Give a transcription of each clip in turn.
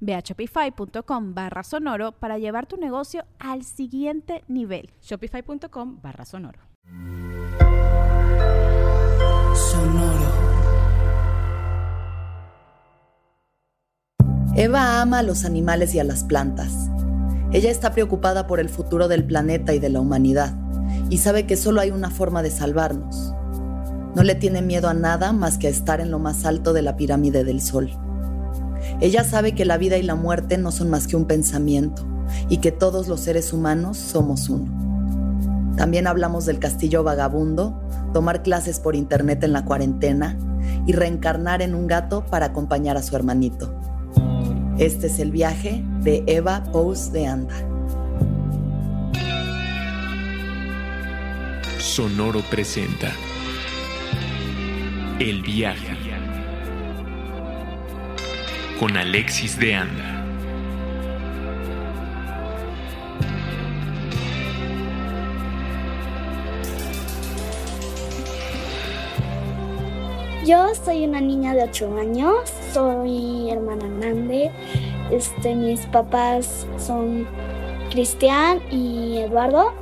Ve a shopify.com barra sonoro para llevar tu negocio al siguiente nivel. Shopify.com barra sonoro. Sonoro. Eva ama a los animales y a las plantas. Ella está preocupada por el futuro del planeta y de la humanidad y sabe que solo hay una forma de salvarnos. No le tiene miedo a nada más que a estar en lo más alto de la pirámide del Sol. Ella sabe que la vida y la muerte no son más que un pensamiento y que todos los seres humanos somos uno. También hablamos del castillo vagabundo, tomar clases por internet en la cuarentena y reencarnar en un gato para acompañar a su hermanito. Este es el viaje de Eva Pous de Anda. Sonoro presenta El viaje con Alexis de Anda. Yo soy una niña de 8 años, soy hermana grande. Este, mis papás son Cristian y Eduardo.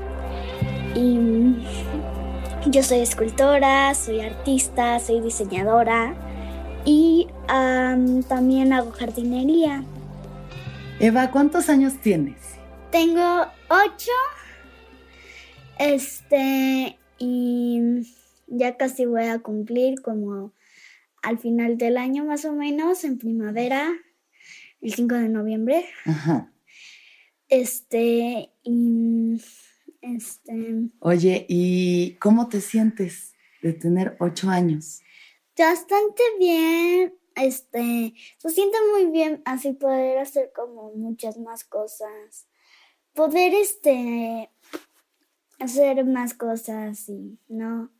Y yo soy escultora, soy artista, soy diseñadora y también hago jardinería. Eva, ¿cuántos años tienes? Tengo ocho. Este, y ya casi voy a cumplir como al final del año más o menos, en primavera, el 5 de noviembre. Ajá. Este, y este. Oye, ¿y cómo te sientes de tener ocho años? Bastante bien, este, se siente muy bien así poder hacer como muchas más cosas. Poder, este, hacer más cosas y, ¿no?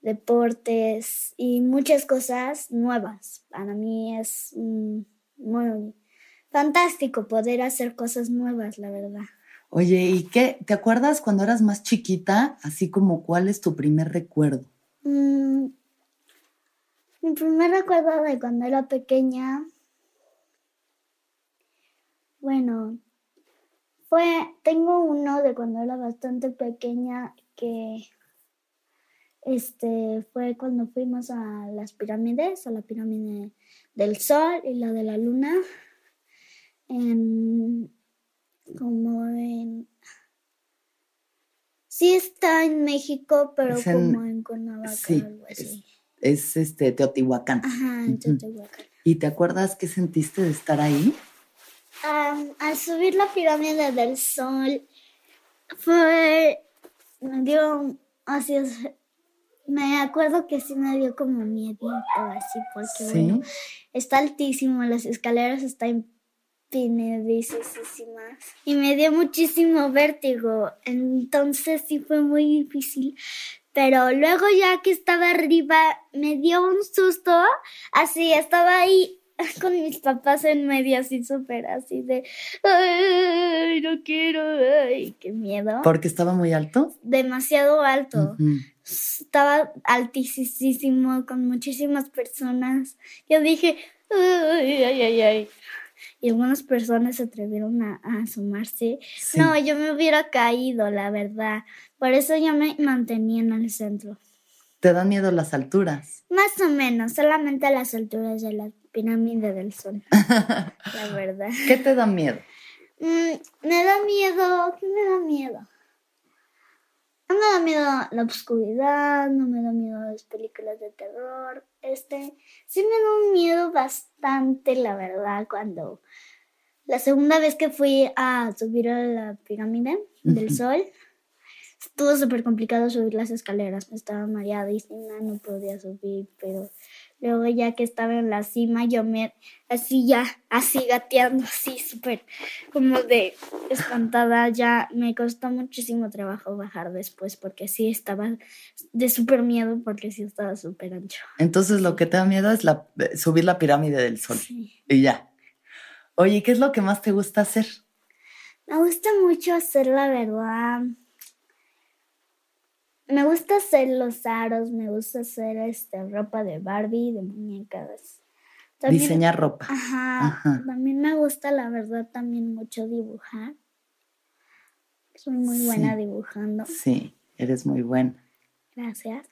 Deportes y muchas cosas nuevas. Para mí es muy fantástico poder hacer cosas nuevas, la verdad. Oye, ¿y qué? ¿Te acuerdas cuando eras más chiquita? Así como cuál es tu primer recuerdo? Mm, mi primer recuerdo de cuando era pequeña, bueno, fue, tengo uno de cuando era bastante pequeña que, este, fue cuando fuimos a las pirámides, a la pirámide del Sol y la de la Luna, en, como en, sí está en México, pero como en Cuernavaca, algo así. es este Teotihuacán. Ajá, Teotihuacán. ¿Y te acuerdas qué sentiste de estar ahí? al subir la pirámide del sol, fue, me dio, así, me acuerdo que sí me dio como miedo, así, porque bueno, está altísimo, las escaleras están empinadísimas y me dio muchísimo vértigo, entonces sí fue muy difícil pero luego ya que estaba arriba me dio un susto, así estaba ahí con mis papás en medio así súper así de, ay, no quiero, ay, qué miedo. ¿Porque estaba muy alto? Demasiado alto. Estaba altísimo con muchísimas personas. Yo dije, ay, ay, ay, ay. Y algunas personas se atrevieron a, asomarse. No, yo me hubiera caído, la verdad. Por eso yo me mantenía en el centro. ¿Te dan miedo las alturas? Más o menos, solamente las alturas de la pirámide del sol. la verdad. ¿Qué te da miedo? Mm, me da miedo, ¿qué me da miedo? No me da miedo la oscuridad, no me da miedo las películas de terror. Este, sí me da un miedo bastante, la verdad, cuando la segunda vez que fui a subir a la pirámide del sol, estuvo súper complicado subir las escaleras. Estaba mareadísima, no podía subir, pero luego ya que estaba en la cima, yo me, así ya, así gateando, así súper como de espantada, ya me costó muchísimo trabajo bajar después porque sí estaba de súper miedo porque sí estaba súper ancho. Entonces lo que te da miedo es la, subir la pirámide del sol. Sí. Y ya. Oye, ¿qué es lo que más te gusta hacer? Me gusta mucho hacer la verdad. Me gusta hacer los aros, me gusta hacer este, ropa de Barbie, de muñecas. También- Diseñar ropa. Ajá, Ajá. También me gusta, la verdad, también mucho dibujar. Soy muy Sí. buena dibujando. Sí, eres muy buena. Gracias.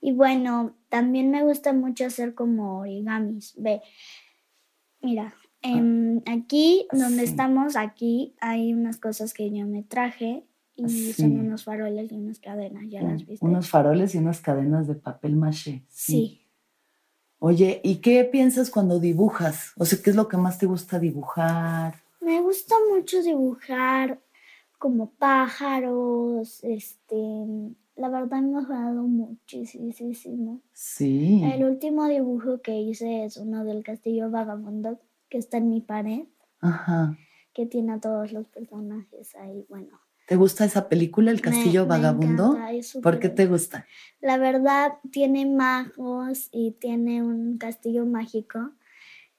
Y bueno, también me gusta mucho hacer como origamis. Ve, mira, em, aquí donde Ah, Sí. estamos, aquí hay unas cosas que yo me traje y Sí. son unos faroles y unas cadenas, ¿ya las viste? Unos faroles y unas cadenas de papel maché. Sí. Oye, ¿y qué piensas cuando dibujas? O sea, ¿qué es lo que más te gusta dibujar? Me gusta mucho dibujar como pájaros, este, la verdad me ha mejorado muchísimo. Sí. El último dibujo que hice es uno del castillo vagabundo que está en mi pared. Ajá. que tiene a todos los personajes ahí. Bueno, ¿Te gusta esa película, El me- Castillo me Vagabundo? encanta, es ¿Por qué te gusta? La verdad, tiene magos y tiene un castillo mágico.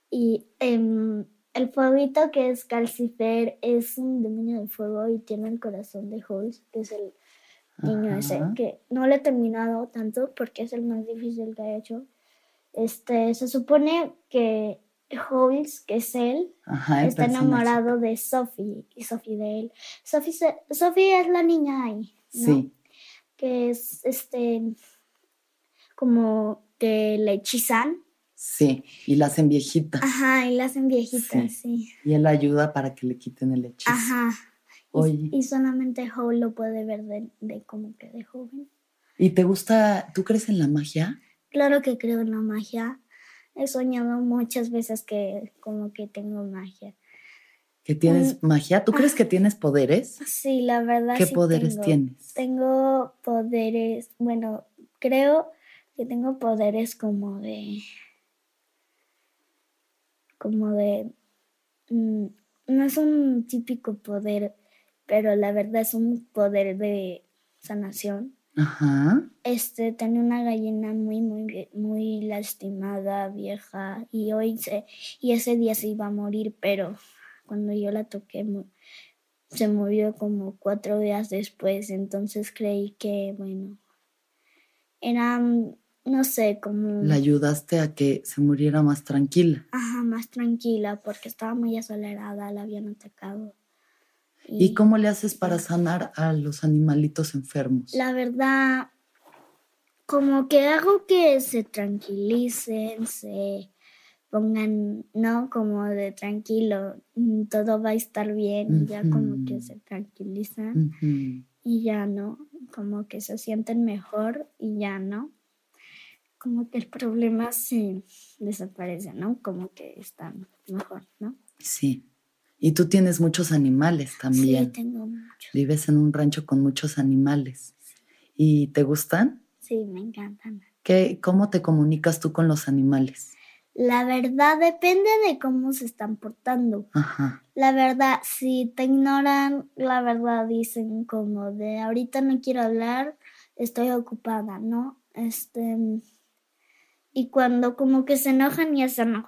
Y em, el fueguito que es Calcifer es un demonio de fuego y tiene el corazón de Hulk, que es el niño ese, que no lo he terminado tanto porque es el más difícil que he hecho. Este, se supone que Hulk, que es él, Ajá, está enamorado de Sophie y Sophie de él. Sophie, Sophie es la niña ahí, ¿no? Sí, Que es este como que le hechizan. sí. Y la hacen viejita. Ajá, y la hacen viejitas, Sí. sí. Y él ayuda para que le quiten el hechizo. Ajá. Y- Oye. Y, solamente Howl lo puede ver de, de como que de joven. ¿Y te gusta, tú crees en la magia? Claro que creo en la magia. He soñado muchas veces que como que tengo magia. ¿Que tienes magia? ¿Tú crees que tienes poderes? Sí, la verdad. ¿Qué sí poderes tengo. tienes? Tengo poderes, bueno, creo que tengo poderes como de, como de, mm, no es un típico poder, pero la verdad es un poder de sanación. Ajá. Este, tenía una gallina muy, muy, muy lastimada, vieja, y hoy se, y ese día se iba a morir, pero cuando yo la toqué, se murió como cuatro días después, entonces creí que, bueno, era, mm, no sé, como, La ayudaste a que se muriera más tranquila. ajá, más tranquila, porque estaba muy acelerada, la habían atacado. ¿Y cómo le haces para sanar a los animalitos enfermos? La verdad, como que hago que se tranquilicen, se pongan, ¿no? Como de tranquilo, todo va a estar bien, y ya como que se tranquilizan y ya no, como que se sienten mejor y ya no. Como que el problema se desaparece, ¿no? Como que están mejor, ¿no? Sí. Y tú tienes muchos animales Sí, también. tengo muchos. Vives en un rancho con muchos animales. ¿Y te gustan? Sí, me encantan. ¿Qué, ¿Cómo te comunicas tú con los animales? La verdad depende de cómo se están portando. Ajá. La verdad, si te ignoran, la verdad dicen como de ahorita no quiero hablar, estoy ocupada, ¿no? Este y cuando como que se enojan y hacen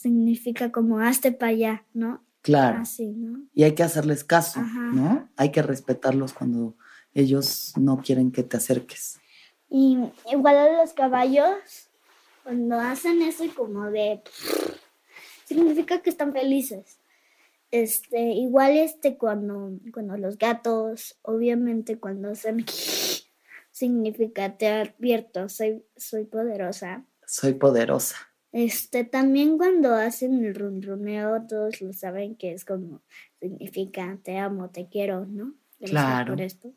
significa como hazte para allá, ¿no? Claro. Así, ¿no? Y hay que hacerles caso, Ajá. ¿no? Hay que respetarlos cuando ellos no quieren que te acerques. Y igual a los caballos, cuando hacen eso y como de significa que están felices. Este, igual este cuando, cuando los gatos, obviamente cuando hacen significa te advierto, soy, soy poderosa. Soy poderosa. Este, también cuando hacen el ronroneo, todos lo saben que es como significa te amo, te quiero, ¿no? Gracias Claro. por esto.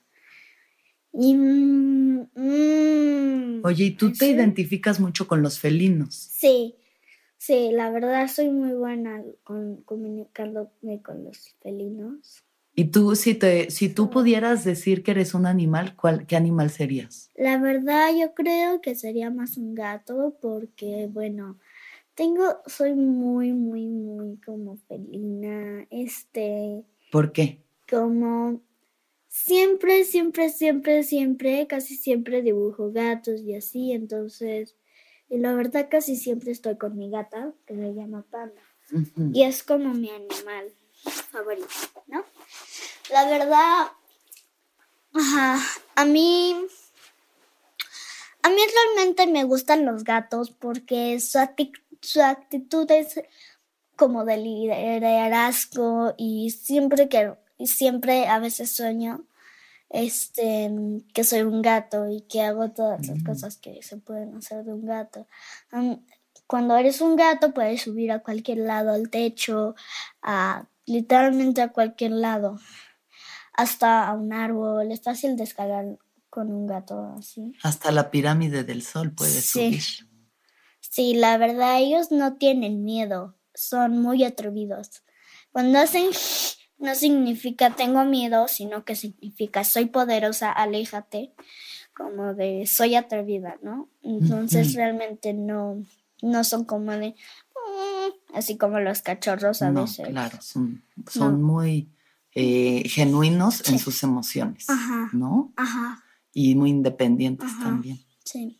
Y, mm, mm, Oye, ¿y tú te identificas mucho con los felinos? Sí, sí, la verdad soy muy buena con comunicándome con los felinos. Y tú, si, te, si tú pudieras decir que eres un animal, ¿cuál, ¿qué animal serías? La verdad yo creo que sería más un gato porque, bueno, tengo, soy muy, muy, muy como felina, este, ¿Por qué? como siempre, siempre, siempre, siempre, casi siempre dibujo gatos y así, entonces, y la verdad casi siempre estoy con mi gata, que se llama Panda, y es como mi animal favorito, ¿no? La verdad, ajá, a mí, a mí realmente me gustan los gatos porque su, acti- su actitud es como de liderazgo y siempre que y siempre a veces sueño este que soy un gato y que hago todas las cosas que se pueden hacer de un gato. Cuando eres un gato puedes subir a cualquier lado, al techo, a literalmente a cualquier lado, hasta a un árbol. Es fácil de escalar con un gato así. Hasta la pirámide del sol puedes Sí. subir. Sí, la verdad, ellos no tienen miedo, son muy atrevidos. Cuando hacen no significa tengo miedo, sino que significa soy poderosa, aléjate, como de soy atrevida, ¿no? Entonces realmente no, no son como de "Mm", así como los cachorros a No, veces. claro, son, son muy eh, genuinos en sus emociones, Ajá. ¿no? Ajá, Y muy independientes Ajá. también. sí.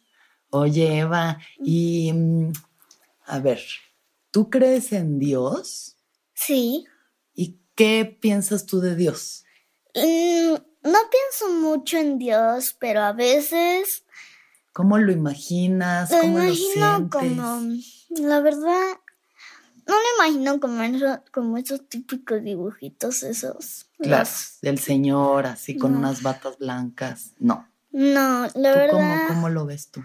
Oye, Eva, y mm, a ver, ¿tú crees en Dios? Sí. ¿Y qué piensas tú de Dios? Mm, no pienso mucho en Dios, pero a veces ¿Cómo lo imaginas? Lo ¿Cómo lo imagino sientes? como, la verdad, no lo imagino como, eso- como esos típicos dibujitos esos. Claro, Los- del Señor, así con No. unas batas blancas. No. no, la ¿Tú verdad, cómo, cómo lo ves tú?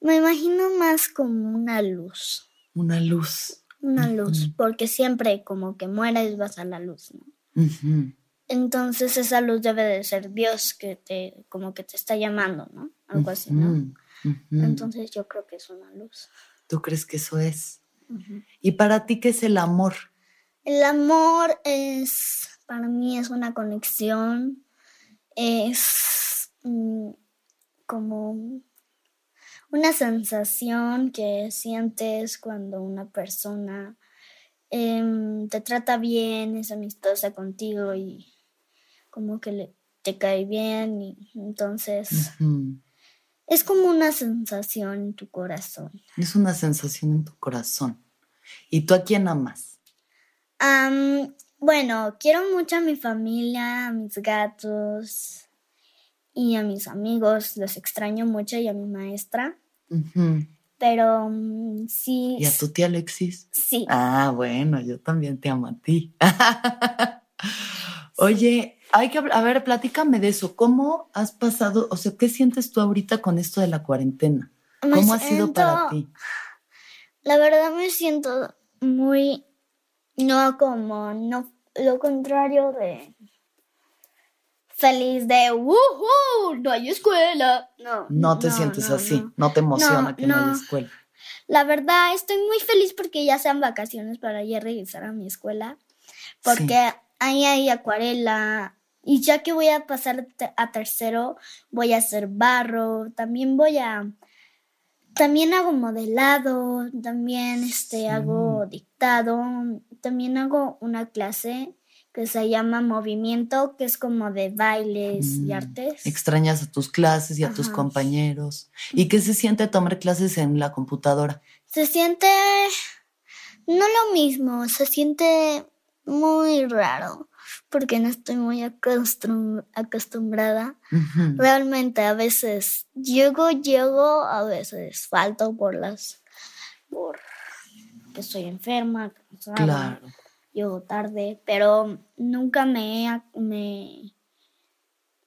me imagino más como una luz, Una luz. una luz, porque siempre como que mueres vas a la luz, ¿no? Entonces esa luz debe de ser Dios que te, como que te está llamando, ¿no? Algo así, ¿no? Entonces yo creo que es una luz. ¿Tú crees que eso es? ¿Y para ti qué es el amor? El amor es, para mí es una conexión, es mm, como una sensación que sientes cuando una persona em, te trata bien, es amistosa contigo y como que le- te cae bien y entonces. Es como una sensación en tu corazón. Es una sensación en tu corazón. ¿Y tú a quién amas? Am, bueno, quiero mucho a mi familia, a mis gatos y a mis amigos. Los extraño mucho y a mi maestra. Pero mm, sí. ¿Y a tu tía Alexis? Sí. Ah, bueno, yo también te amo a ti. Oye, hay que a ver, platícame de eso. ¿Cómo has pasado? O sea, ¿qué sientes tú ahorita con esto de la cuarentena? Me ¿Cómo ha sido para ti? La verdad me siento muy. No como. No, lo contrario de. Feliz de. ¡Woohoo! No hay escuela. No. No te sientes no, así, no. no, te emociona que no, haya no. escuela. La verdad, estoy muy feliz porque ya sean vacaciones para ya regresar a mi escuela. Porque ahí hay acuarela. Y ya que voy a pasar a tercero, voy a hacer barro. También voy a. También hago modelado. También este, Sí. hago dictado. También hago una clase que se llama movimiento, que es como de bailes y Mm, artes. Extrañas a tus clases y a tus compañeros. ¿Y qué se siente tomar clases en la computadora? Se siente no lo mismo, se siente muy raro porque no estoy muy acostum- acostumbrada. Realmente a veces llego, llego, a veces falto por las por que estoy enferma, cansada, Claro. llego tarde, pero nunca me he, ac- me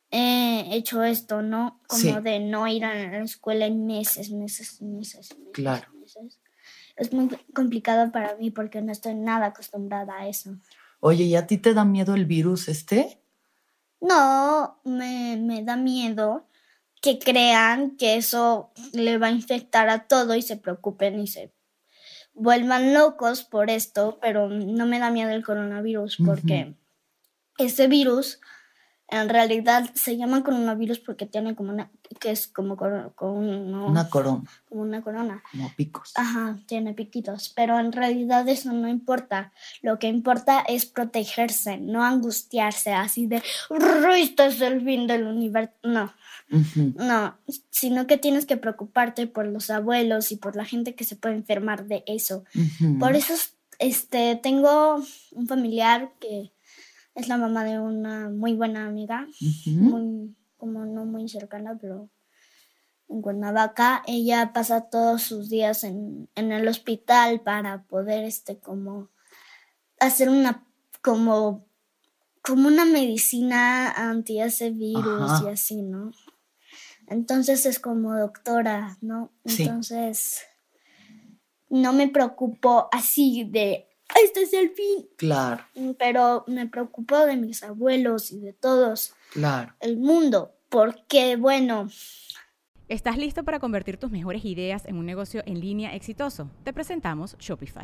he hecho esto, ¿no? Como Sí. de no ir a la escuela en meses, meses, meses, meses. Claro. meses. Es muy complicado para mí porque no estoy nada acostumbrada a eso. Oye, ¿y a ti te da miedo el virus este? No, me, me da miedo que crean que eso le va a infectar a todo y se preocupen y se vuelvan locos por esto, pero no me da miedo el coronavirus porque ese virus en realidad se llama coronavirus porque tiene como una que es como coro- no, Una corona, como una corona. como picos. Ajá, tiene piquitos, pero en realidad eso no importa. Lo que importa es protegerse, no angustiarse así de esto es el fin del universo. No, no, sino que tienes que preocuparte por los abuelos y por la gente que se puede enfermar de eso. Por eso, este, tengo un familiar que es la mamá de una muy buena amiga, muy, como no muy cercana, pero en Cuernavaca. Ella pasa todos sus días en, en el hospital para poder, este, como, hacer una, como, como una medicina anti ese virus Ajá. y así, ¿no? Entonces es como doctora, ¿no? Sí. Entonces no me preocupo así de, este es el fin, Claro, pero me preocupo de mis abuelos y de todos claro. el mundo, porque bueno, ¿Estás listo para convertir tus mejores ideas en un negocio en línea exitoso? Te presentamos Shopify.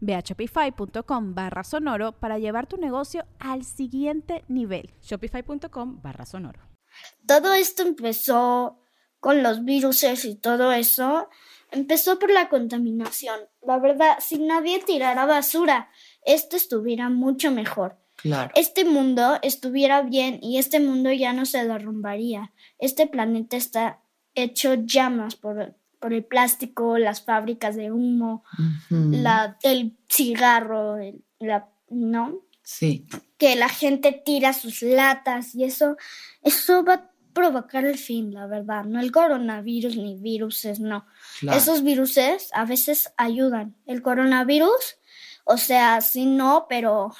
Ve a shopify.com barra sonoro para llevar tu negocio al siguiente nivel. Shopify.com barra sonoro. todo esto empezó con los virus y todo eso, empezó por la contaminación. La verdad, si nadie tirara basura, esto estuviera mucho mejor. Claro. Este mundo estuviera bien y este mundo ya no se derrumbaría. Este planeta está hecho llamas por, por el plástico, las fábricas de humo, la, el cigarro, el- la, ¿no? Sí, que la gente tira sus latas y eso, eso va a provocar el fin, la verdad. No el coronavirus ni viruses, no. claro. Esos viruses a veces ayudan. El coronavirus, o sea, sí, no, pero,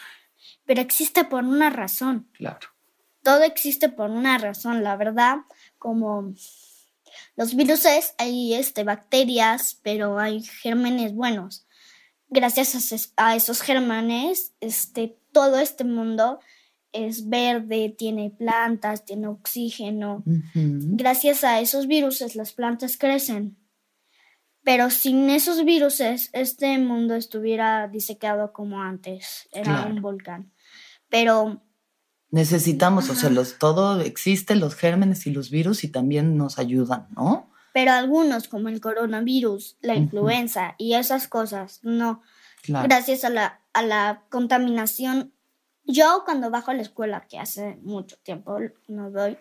pero existe por una razón. Claro. Todo existe por una razón, la verdad. Como los viruses, hay este, bacterias, pero hay gérmenes buenos. Gracias a, esos gérmenes, este, todo este mundo es verde, tiene plantas, tiene oxígeno. Gracias a esos viruses las plantas crecen. Pero sin esos viruses, este mundo estuviera disecado como antes. Era Claro. un volcán. Pero Necesitamos, o sea, los, todo existe, los gérmenes y los virus y también nos ayudan, ¿no? Pero algunos, como el coronavirus, la influenza y esas cosas, no. Claro. Gracias a la, a la contaminación. Yo cuando bajo a la escuela, que hace mucho tiempo no voy,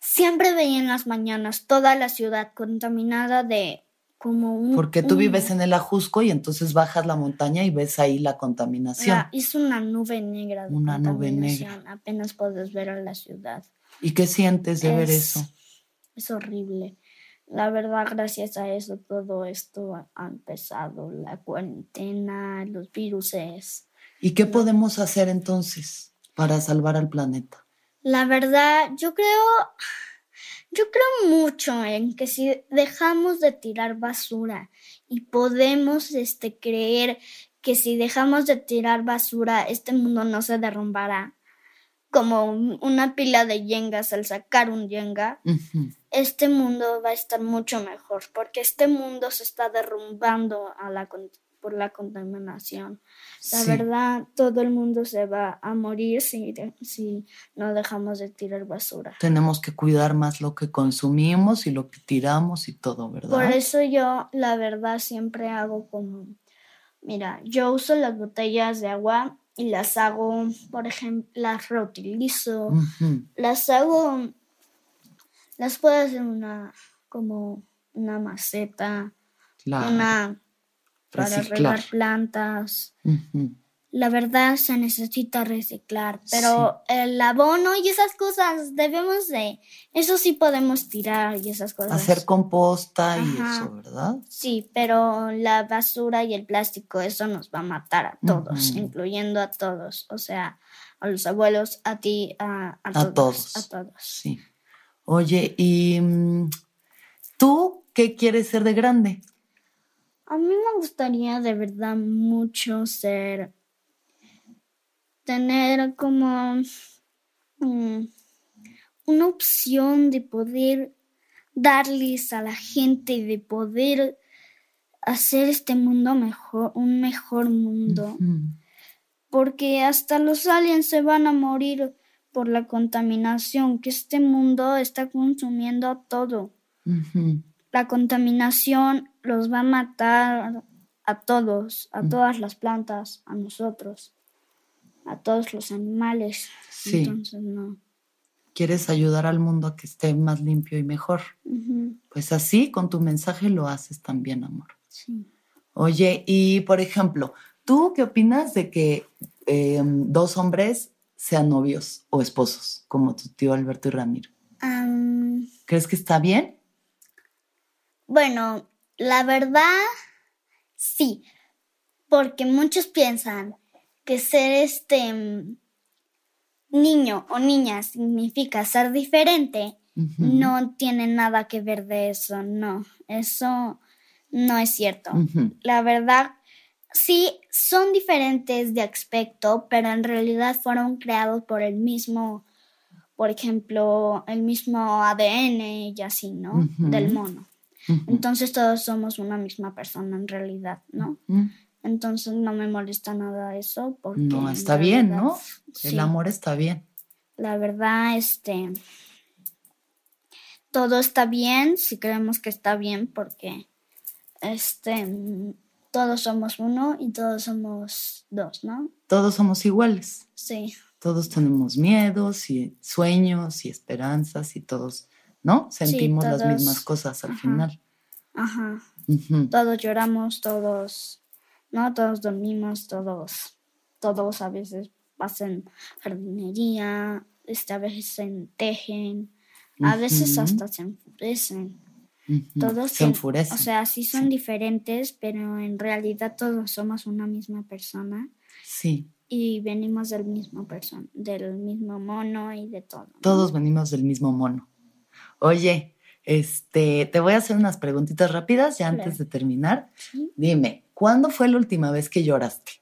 siempre veía en las mañanas toda la ciudad contaminada de como un... Porque tú un- vives en el Ajusco y entonces bajas la montaña y ves ahí la contaminación. la- es una nube negra de Una nube contaminación. Apenas puedes ver a la ciudad. ¿Y qué sientes de ver Es- eso? Es horrible. La verdad, gracias a eso todo esto ha, ha empezado. La cuarentena, los viruses. ¿Y qué podemos hacer entonces para salvar al planeta? La verdad, yo creo, yo creo mucho en que si dejamos de tirar basura y podemos este, creer que si dejamos de tirar basura, este mundo no se derrumbará. Como un- una pila de yengas al sacar un yenga, este mundo va a estar mucho mejor, porque este mundo se está derrumbando a la, por la contaminación. La Sí. verdad, todo el mundo se va a morir si, si no dejamos de tirar basura. Tenemos que cuidar más lo que consumimos y lo que tiramos y todo, ¿verdad? Por eso yo, la verdad, siempre hago como, mira, yo uso las botellas de agua y las hago, por ejemplo, las reutilizo, las hago, las puedo hacer una, como una maceta, Claro. una para Reciclar. regar plantas. La verdad se necesita reciclar, pero el abono y esas cosas debemos de, eso sí podemos tirar y esas cosas. Hacer composta y eso, ¿verdad? Sí, pero la basura y el plástico, eso nos va a matar a todos, incluyendo a todos, o sea, a los abuelos, a ti, a, a A todos, todos. a todos. Sí. Oye, ¿y mm, tú qué quieres ser de grande? A mí me gustaría de verdad mucho ser, tener como mm, una opción de poder darles a la gente, de poder hacer este mundo mejor, un mejor mundo. Porque hasta los aliens se van a morir por la contaminación, que este mundo está consumiendo todo. La contaminación los va a matar a todos, a todas las plantas, a nosotros, a todos los animales. Sí. Entonces, no. Quieres ayudar al mundo a que esté más limpio y mejor. Pues así, con tu mensaje lo haces también, amor. sí. Oye, y por ejemplo, ¿tú qué opinas de que eh, dos hombres sean novios o esposos, como tu tío Alberto y Ramiro? Am, ¿Crees que está bien? Bueno, la verdad, sí, porque muchos piensan que ser este mm, niño o niña significa ser diferente. No tiene nada que ver de eso, no, eso no es cierto. La verdad, sí, son diferentes de aspecto, pero en realidad fueron creados por el mismo, por ejemplo, el mismo ADN y así, ¿no? Del mono. Entonces todos somos una misma persona en realidad, ¿no? Entonces no me molesta nada eso porque No, está bien, realidad, ¿no? sí, El amor está bien. La verdad, este, todo está bien si creemos que está bien porque, este, todos somos uno y todos somos dos, ¿no? Todos somos iguales. Sí, Todos tenemos miedos y sueños y esperanzas y todos, ¿no? Sentimos las todos. mismas cosas al Ajá. final. ajá. Todos lloramos, todos, ¿no? Todos dormimos, todos, todos a veces hacen jardinería, este, a veces se tejen, a veces hasta se enfurecen. Todos se enfurecen. O sea, sí son Sí. diferentes, pero en realidad todos somos una misma persona sí, y venimos del mismo persona, del mismo mono y de todo. ¿no? todos venimos del mismo mono. Oye, este, te voy a hacer unas preguntitas rápidas ya antes de terminar. Sí. Dime, ¿cuándo fue la última vez que lloraste?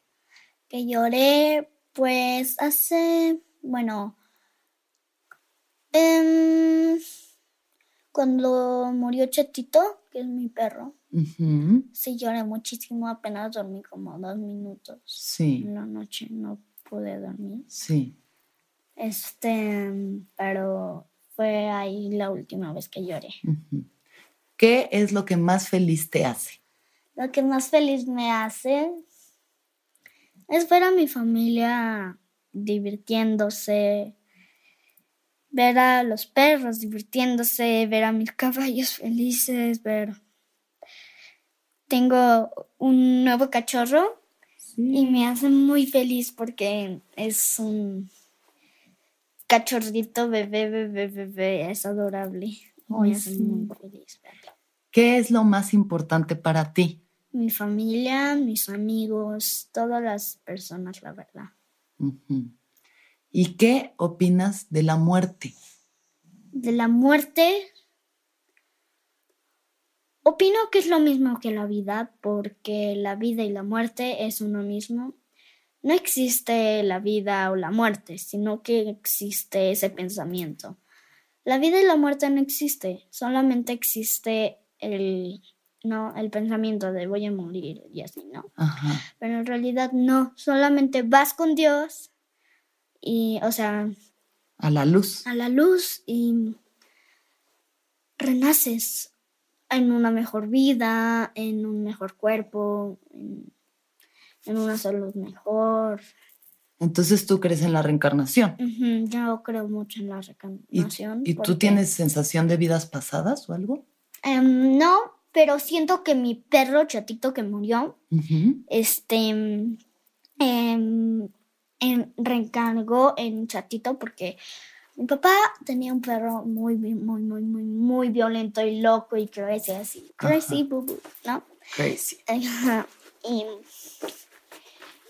Que lloré, pues hace, bueno, em, cuando murió Chetito, que es mi perro, sí lloré muchísimo, apenas dormí como dos minutos Sí, en la noche, no pude dormir. sí. Este, pero fue ahí la última vez que lloré. ¿Qué es lo que más feliz te hace? Lo que más feliz me hace es ver a mi familia divirtiéndose, ver a los perros divirtiéndose, ver a mis caballos felices, ver... Tengo un nuevo cachorro y me hace muy feliz porque es un cachorrito bebé, bebé, bebé, es adorable. Sí. muy feliz. ¿Qué es lo más importante para ti? Mi familia, mis amigos, todas las personas, la verdad. ¿Y qué opinas de la muerte? De la muerte, opino que es lo mismo que la vida, porque la vida y la muerte es uno mismo. No existe la vida o la muerte, sino que existe ese pensamiento. La vida y la muerte no existe, solamente existe el, no, el pensamiento de voy a morir y así, ¿no? Ajá. pero en realidad no, solamente vas con Dios y, o sea, A la luz. a la luz y renaces en una mejor vida, en un mejor cuerpo, en, en una salud mejor. Entonces tú crees en la reencarnación. Yo creo mucho en la ¿Y, reencarnación. y tú porque- tienes sensación de vidas pasadas o algo? Em, no, pero siento que mi perro chatito que murió, este, em, em, reencargó en chatito porque mi papá tenía un perro muy, muy, muy, muy, muy, violento y loco y crazy así. Crazy, boo boo, ¿no? Crazy. Y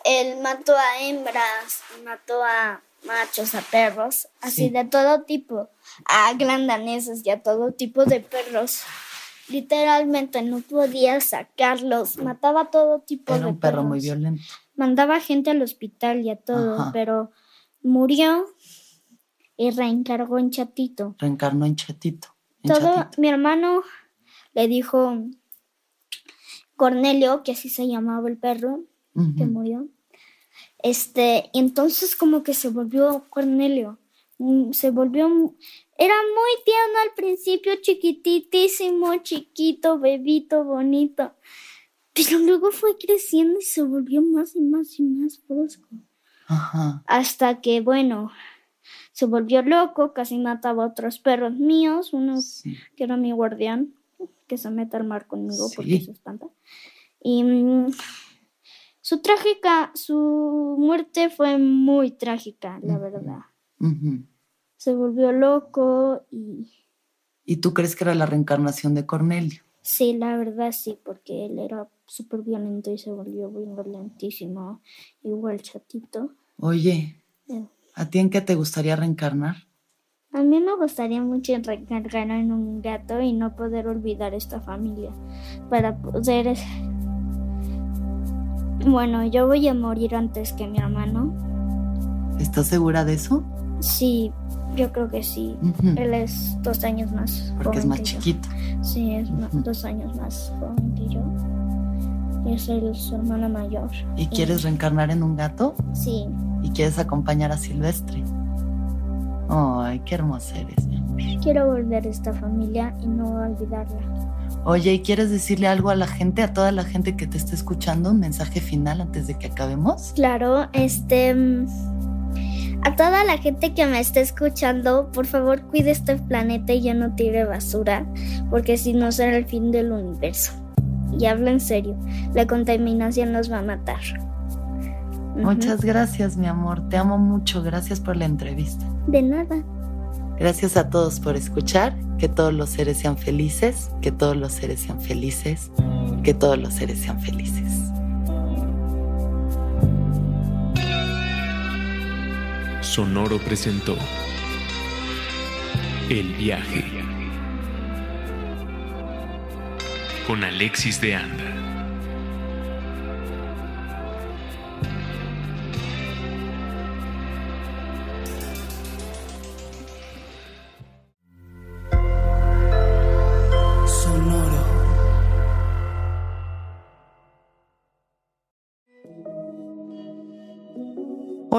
él mató a hembras, mató a machos, a perros, así Sí. de todo tipo, a glandaneses y a todo tipo de perros. Literalmente no podía sacarlos, mataba a todo tipo Era de un perro muy perros. violento. Mandaba gente al hospital y a todo, Ajá. pero murió y reencargó en chatito. Reencarnó en chatito. en Todo, chatito. mi hermano le dijo Cornelio, que así se llamaba el perro que murió. Este, y entonces como que se volvió Cornelio. Mm, Se volvió, era muy tierno al principio, chiquititísimo, chiquito, bebito, bonito. Pero luego fue creciendo y se volvió más y más y más brusco. Ajá. Hasta que, bueno, se volvió loco, casi mataba a otros perros míos, uno Sí. que era mi guardián, que se mete al mar conmigo porque se espanta. Y mm, su trágica, su muerte fue muy trágica, la verdad. Se volvió loco y ¿Y tú crees que era la reencarnación de Cornelio? sí, la verdad sí, porque él era súper violento y se volvió muy violentísimo, igual chatito. Oye, Eh, ¿a ti en qué te gustaría reencarnar? A mí me gustaría mucho reencarnar en un gato y no poder olvidar esta familia. Para poder... Bueno, yo voy a morir antes que mi hermano. ¿Estás segura de eso? Sí, yo creo que sí. Él es dos años más Porque es más que yo. chiquito. Sí, es Ujú. dos años más joven que yo. Yo soy su hermana mayor. ¿Y quieres reencarnar en un gato? Sí, ¿Y quieres acompañar a Silvestre? Ay, qué hermosa eres, mi amor. quiero volver a esta familia y no olvidarla. Oye, ¿y quieres decirle algo a la gente, a toda la gente que te está escuchando? ¿Un mensaje final antes de que acabemos? Claro, este. mm, A toda la gente que me está escuchando, por favor cuide este planeta y ya no tire basura, porque si no será el fin del universo. Y hablo en serio, la contaminación nos va a matar. Muchas gracias, mi amor. Te amo mucho. Gracias por la entrevista. De nada. Gracias a todos por escuchar. Que todos los seres sean felices. Que todos los seres sean felices. Que todos los seres sean felices. Sonoro presentó El viaje con Alexis de Anda.